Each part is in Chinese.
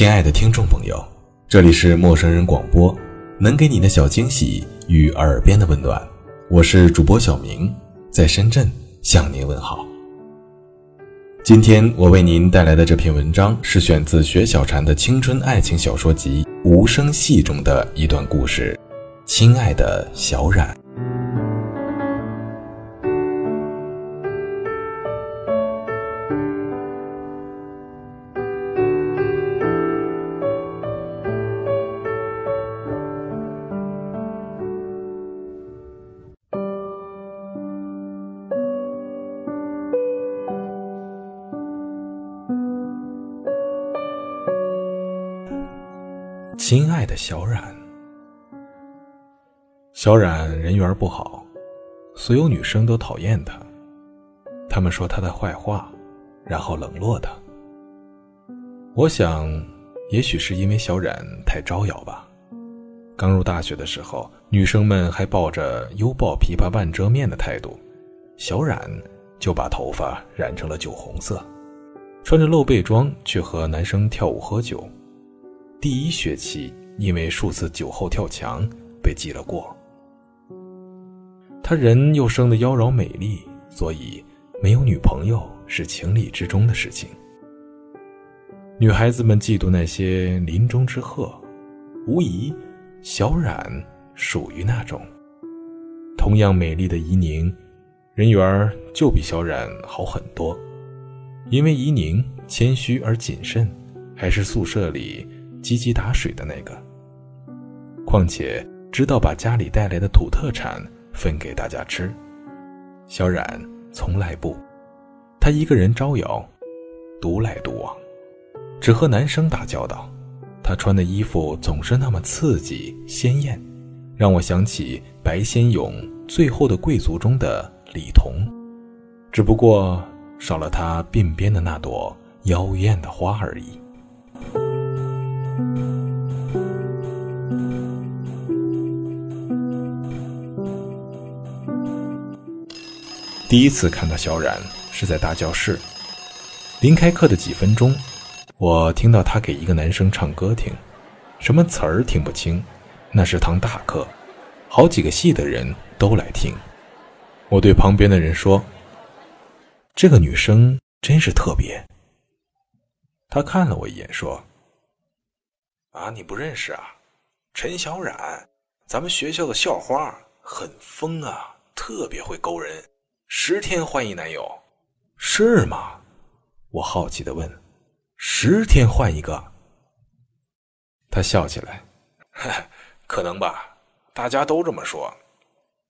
亲爱的听众朋友，这里是陌生人广播，能给你的小惊喜与耳边的温暖。我是主播小明，在深圳向您问好。今天我为您带来的这篇文章是选自薛小婵的青春爱情小说集《无声戏》中的一段故事。亲爱的小冉。的小冉，小冉人缘不好，所有女生都讨厌她，她们说她的坏话，然后冷落她。我想，也许是因为小冉太招摇吧。刚入大学的时候，女生们还抱着犹抱琵琶半遮面的态度，小冉就把头发染成了酒红色，穿着露背装去和男生跳舞喝酒。第一学期，因为数次酒后跳墙被记了过。他人又生得妖娆美丽，所以没有女朋友是情理之中的事情。女孩子们嫉妒那些林中之鹤，无疑，小冉属于那种。同样美丽的怡宁，人缘就比小冉好很多，因为怡宁谦虚而谨慎，还是宿舍里。积极打水的那个，况且知道把家里带来的土特产分给大家吃。小冉从来不，他一个人招摇，独来独往，只和男生打交道。他穿的衣服总是那么刺激鲜艳，让我想起白先勇《最后的贵族》中的李彤，只不过少了他鬓边的那朵妖艳的花而已。第一次看到小冉是在大教室，临开课的几分钟，我听到他给一个男生唱歌听，什么词儿听不清，那是堂大课，好几个系的人都来听。我对旁边的人说：“这个女生真是特别。”他看了我一眼说：“啊，你不认识啊？陈小冉，咱们学校的校花，很疯啊，特别会勾人。”十天换一男友，是吗？我好奇的问。十天换一个？他笑起来，可能吧，大家都这么说。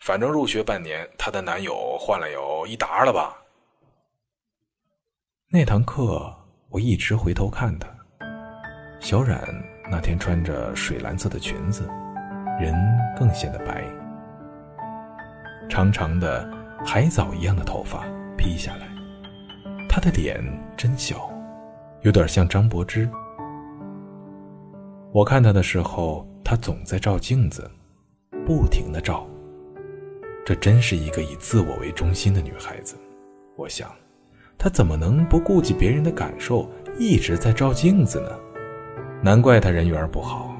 反正入学半年，她的男友换了有一沓了吧。那堂课我一直回头看她，小冉那天穿着水蓝色的裙子，人更显得白，长长的。海藻一样的头发披下来，她的脸真小，有点像张柏芝。我看她的时候，她总在照镜子，不停的照。这真是一个以自我为中心的女孩子。我想，她怎么能不顾及别人的感受，一直在照镜子呢？难怪她人缘不好。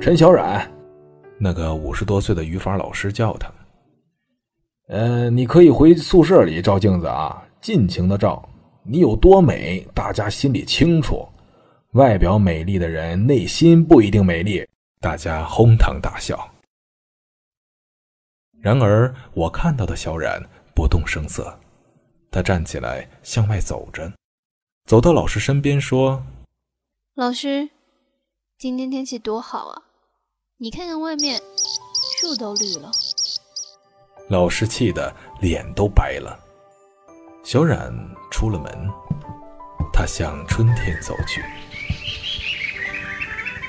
陈小冉，那个五十多岁的语法老师叫她。呃，你可以回宿舍里照镜子啊，尽情的照。你有多美，大家心里清楚。外表美丽的人，内心不一定美丽。大家哄堂大笑。然而，我看到的小冉不动声色，他站起来向外走着，走到老师身边说：“老师，今天天气多好啊！你看看外面，树都绿了。”老师气得脸都白了。小冉出了门，他向春天走去。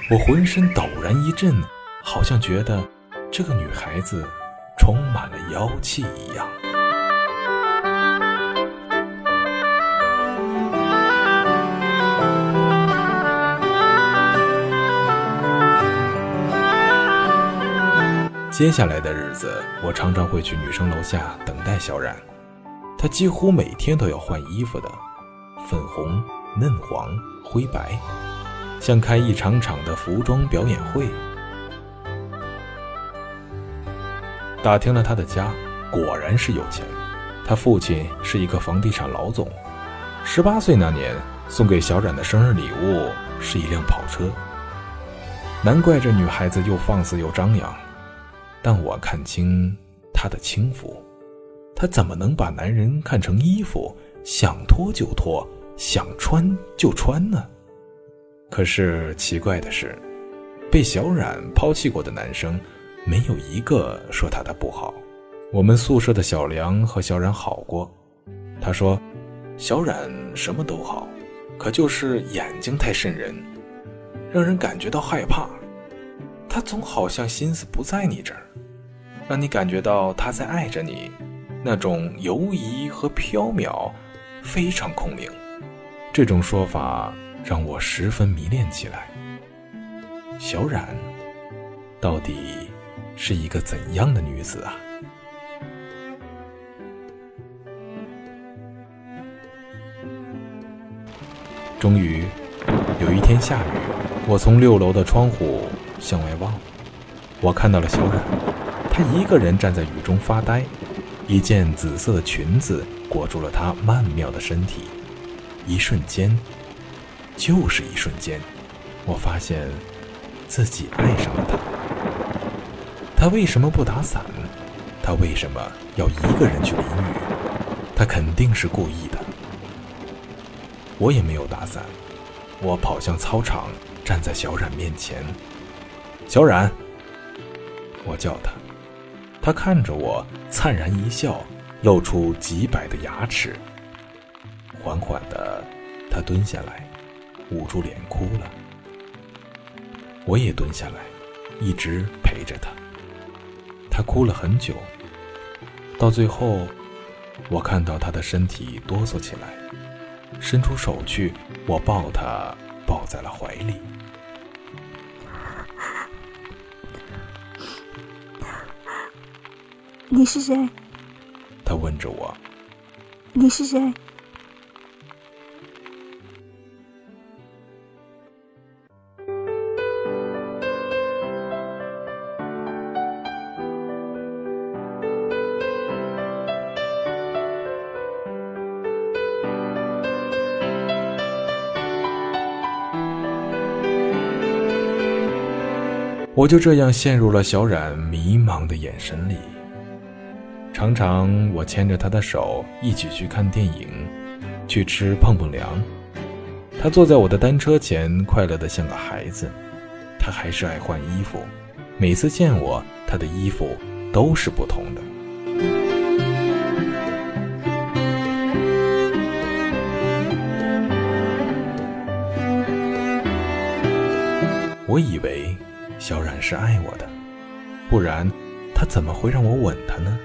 我浑身陡然一震，好像觉得这个女孩子充满了妖气一样。接下来的日子，我常常会去女生楼下等待小冉。她几乎每天都要换衣服的，粉红、嫩黄、灰白，像开一场场的服装表演会。打听了她的家，果然是有钱。她父亲是一个房地产老总。十八岁那年，送给小冉的生日礼物是一辆跑车。难怪这女孩子又放肆又张扬。但我看清她的轻浮，她怎么能把男人看成衣服，想脱就脱，想穿就穿呢？可是奇怪的是，被小冉抛弃过的男生，没有一个说她的不好。我们宿舍的小梁和小冉好过，他说，小冉什么都好，可就是眼睛太瘆人，让人感觉到害怕。他总好像心思不在你这儿，让你感觉到他在爱着你，那种游移和缥缈，非常空灵。这种说法让我十分迷恋起来。小冉，到底是一个怎样的女子啊？终于，有一天下雨，我从六楼的窗户。向外望，我看到了小冉，她一个人站在雨中发呆，一件紫色的裙子裹住了她曼妙的身体。一瞬间，就是一瞬间，我发现自己爱上了她。她为什么不打伞？她为什么要一个人去淋雨？她肯定是故意的。我也没有打伞，我跑向操场，站在小冉面前。小冉，我叫他，他看着我，灿然一笑，露出几百的牙齿。缓缓的，他蹲下来，捂住脸哭了。我也蹲下来，一直陪着他。他哭了很久，到最后，我看到他的身体哆嗦起来，伸出手去，我抱他，抱在了怀里。你是谁？他问着我。你是谁？我就这样陷入了小冉迷茫的眼神里。常常我牵着他的手一起去看电影，去吃碰碰凉。他坐在我的单车前，快乐的像个孩子。他还是爱换衣服，每次见我，他的衣服都是不同的。我以为小冉是爱我的，不然他怎么会让我吻他呢？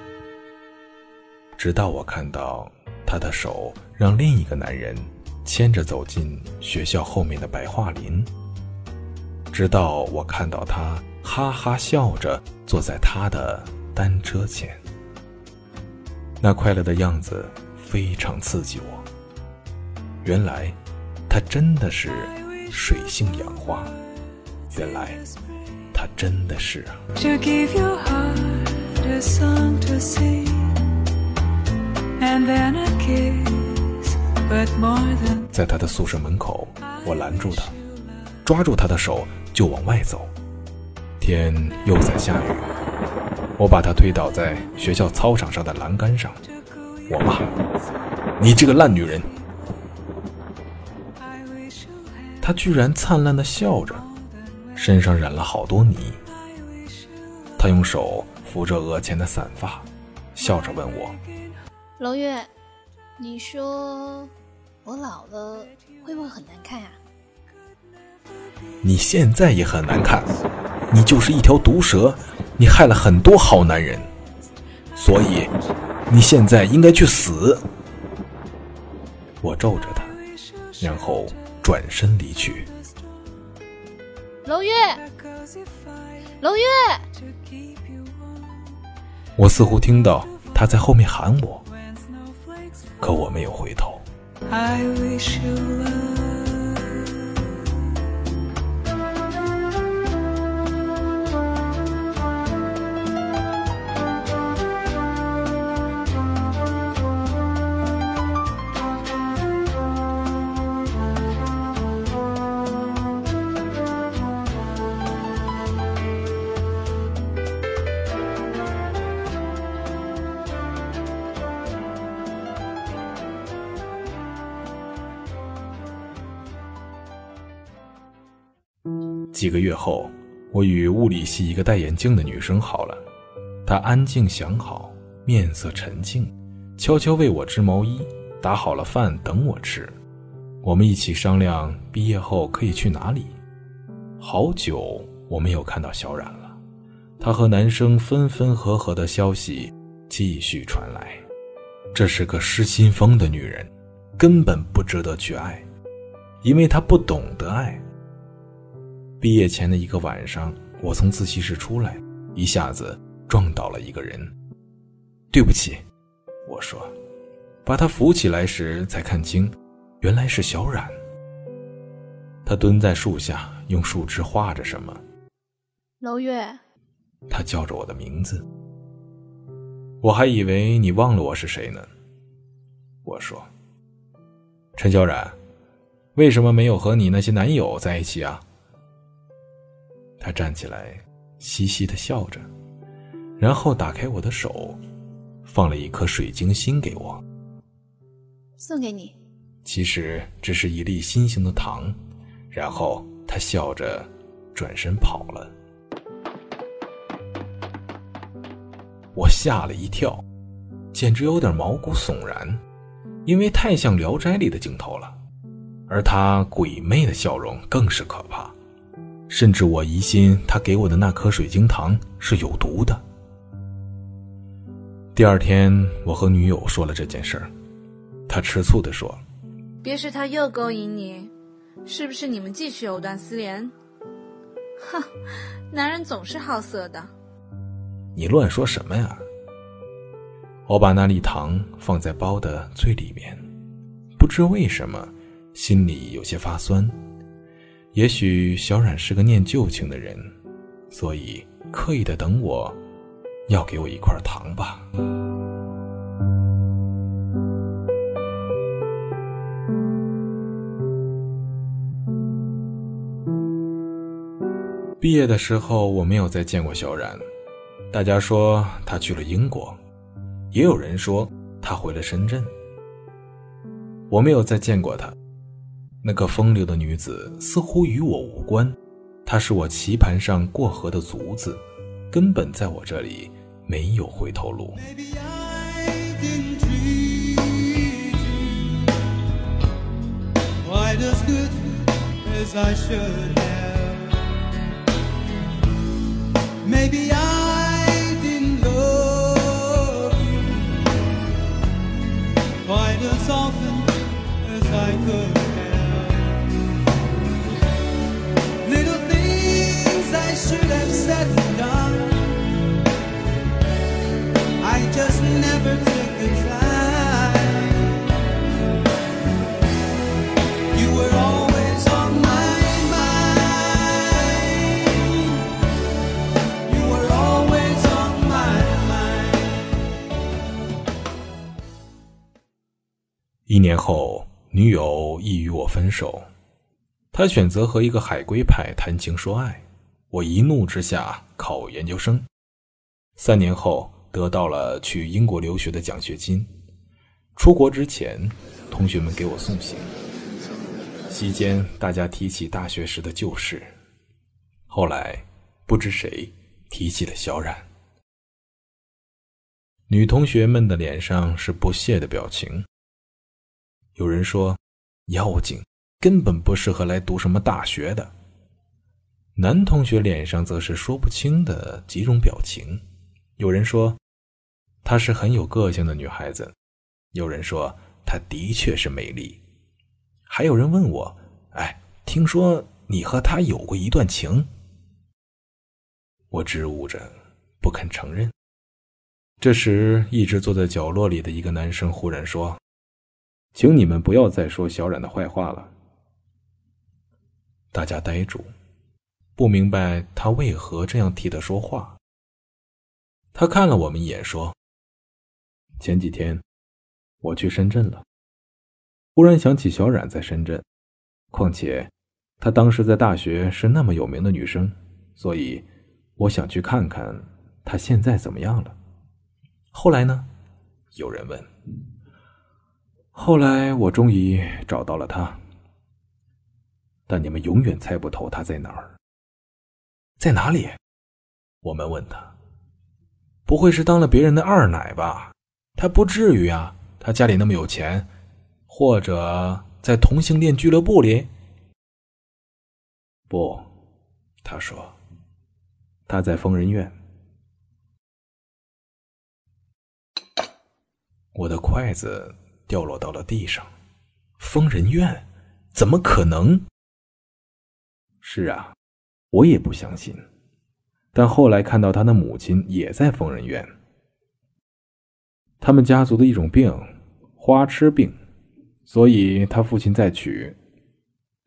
直到我看到他的手让另一个男人牵着走进学校后面的白桦林，直到我看到他哈哈笑着坐在他的单车前，那快乐的样子非常刺激我。原来他真的是水性杨花，原来他真的是啊。在他的宿舍门口，我拦住他，抓住他的手就往外走。天又在下雨，我把他推倒在学校操场上的栏杆上，我骂：“你这个烂女人！”他居然灿烂的笑着，身上染了好多泥。他用手扶着额前的散发。笑着问我：“娄月，你说我老了会不会很难看啊？”你现在也很难看，你就是一条毒蛇，你害了很多好男人，所以你现在应该去死。我皱着他，然后转身离去。娄月，娄月，我似乎听到他在后面喊我，可我没有回头。几个月后，我与物理系一个戴眼镜的女生好了。她安静想好，面色沉静，悄悄为我织毛衣，打好了饭等我吃。我们一起商量毕业后可以去哪里。好久我没有看到小冉了，她和男生分分合合的消息继续传来。这是个失心疯的女人，根本不值得去爱，因为她不懂得爱。毕业前的一个晚上，我从自习室出来，一下子撞倒了一个人。对不起，我说，把他扶起来时才看清，原来是小冉。他蹲在树下，用树枝画着什么。楼月，他叫着我的名字。我还以为你忘了我是谁呢。我说，陈小冉，为什么没有和你那些男友在一起啊？他站起来，嘻嘻的笑着，然后打开我的手，放了一颗水晶心给我，送给你。其实只是一粒心形的糖。然后他笑着转身跑了。我吓了一跳，简直有点毛骨悚然，因为太像《聊斋》里的镜头了，而他鬼魅的笑容更是可怕。甚至我疑心他给我的那颗水晶糖是有毒的。第二天，我和女友说了这件事儿，她吃醋地说：“别是他又勾引你，是不是你们继续藕断丝连？哼，男人总是好色的。”你乱说什么呀？我把那粒糖放在包的最里面，不知为什么，心里有些发酸。也许小冉是个念旧情的人，所以刻意的等我，要给我一块糖吧。毕业的时候，我没有再见过小冉，大家说他去了英国，也有人说他回了深圳。我没有再见过他。那个风流的女子似乎与我无关，她是我棋盘上过河的卒子，根本在我这里没有回头路。年后，女友亦与我分手，她选择和一个海归派谈情说爱，我一怒之下考研究生，三年后得到了去英国留学的奖学金。出国之前，同学们给我送行，席间大家提起大学时的旧事，后来不知谁提起了小冉，女同学们的脸上是不屑的表情。有人说：“妖精根本不适合来读什么大学的。”男同学脸上则是说不清的几种表情。有人说：“她是很有个性的女孩子。”有人说：“她的确是美丽。”还有人问我：“哎，听说你和她有过一段情？”我支吾着，不肯承认。这时，一直坐在角落里的一个男生忽然说：“请你们不要再说小冉的坏话了。”大家呆住，不明白他为何这样替他说话。他看了我们一眼，说：“前几天我去深圳了，忽然想起小冉在深圳，况且她当时在大学是那么有名的女生，所以我想去看看她现在怎么样了。”后来呢？有人问。后来我终于找到了他，但你们永远猜不透他在哪儿。在哪里？我们问他。不会是当了别人的二奶吧？他不至于啊，他家里那么有钱，或者在同性恋俱乐部里？不，他说他在疯人院。我的筷子掉落到了地上。疯人院？怎么可能？是啊，我也不相信。但后来看到他的母亲也在疯人院。他们家族的一种病，花痴病，所以他父亲在娶，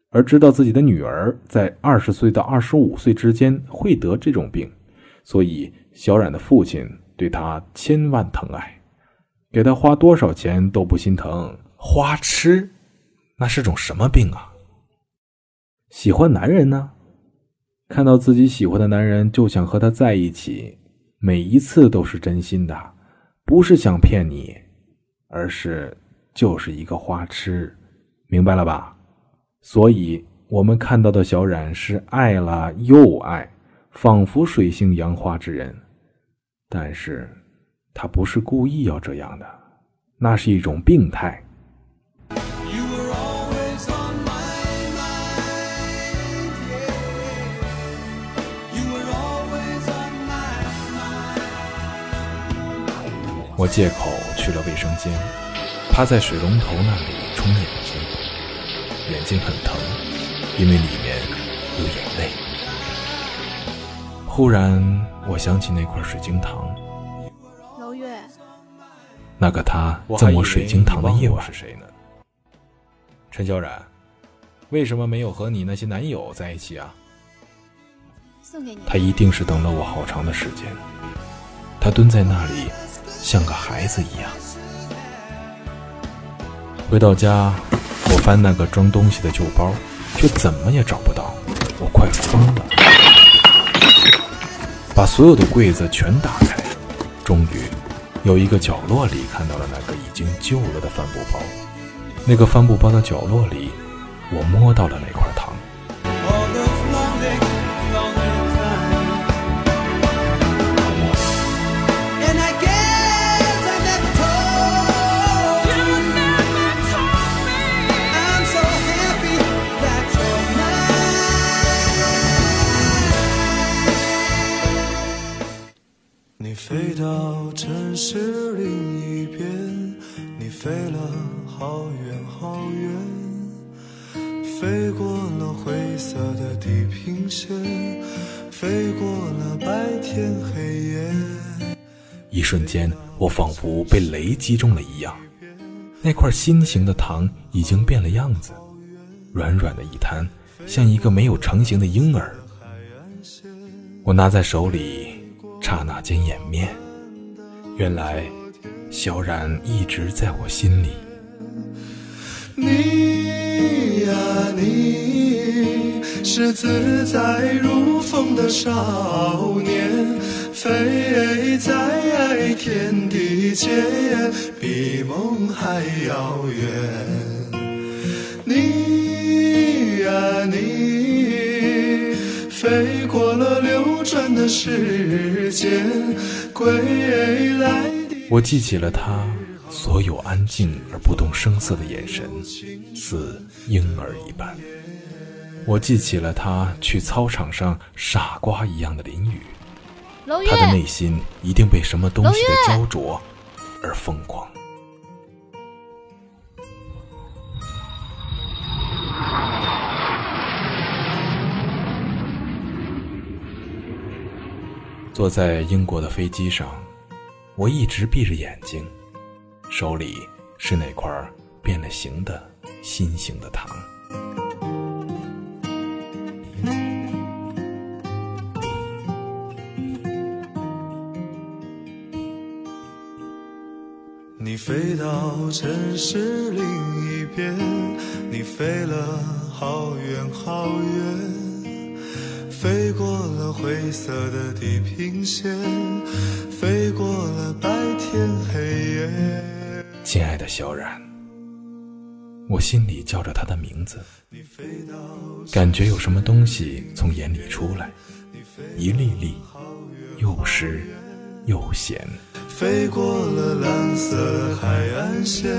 而知道自己的女儿在二十岁到二十五岁之间会得这种病，所以小冉的父亲对他千万疼爱。给他花多少钱都不心疼。花痴，那是种什么病啊？喜欢男人呢，看到自己喜欢的男人就想和他在一起，每一次都是真心的，不是想骗你，而是就是一个花痴，明白了吧？所以我们看到的小冉是爱了又爱，仿佛水性杨花之人，但是。他不是故意要这样的，那是一种病态。我借口去了卫生间，趴在水龙头那里冲眼睛，眼睛很疼，因为里面有眼泪。忽然，我想起那块水晶糖。那个他赠我水晶糖的夜晚是谁呢？陈小冉，为什么没有和你那些男友在一起啊？送给你。他一定是等了我好长的时间。他蹲在那里，像个孩子一样。回到家，我翻那个装东西的旧包，却怎么也找不到。我快疯了，把所有的柜子全打开，终于。有一个角落里看到了那个已经旧了的帆布包，那个帆布包的角落里，我摸到了那块线，飞过了白天黑夜。一瞬间，我仿佛被雷击中了一样，那块心形的糖已经变了样子，软软的一滩，像一个没有成型的婴儿。我拿在手里。刹那间掩面，原来小冉一直在我心里。你呀，你是自在如风的少年，飞在天地间，比梦还遥远。你呀，你飞过了流转的时间。归来的我记起了他所有安静而不动声色的眼神，似婴儿一般。我记起了他去操场上傻瓜一样的淋雨，他的内心一定被什么东西的焦灼而疯狂。坐在英国的飞机上，我一直闭着眼睛，手里是那块变了形的心形的糖。你飞到城市另一边，你飞了好远好远，飞过了灰色的地平线，飞过了白天黑夜。亲爱的小冉，我心里叫着他的名字，感觉有什么东西从眼里出来，一粒粒，又湿又咸。飞过了蓝色海岸线，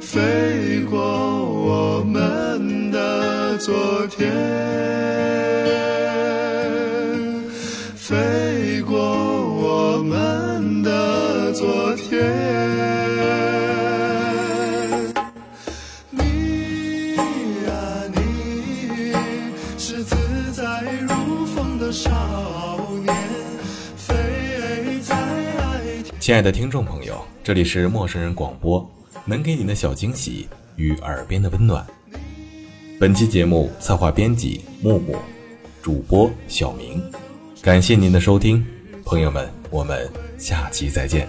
飞过我们的昨天，亲爱的听众朋友，这里是陌生人广播，能给你的小惊喜与耳边的温暖。本期节目策划编辑木木，主播小明，感谢您的收听，朋友们，我们下期再见。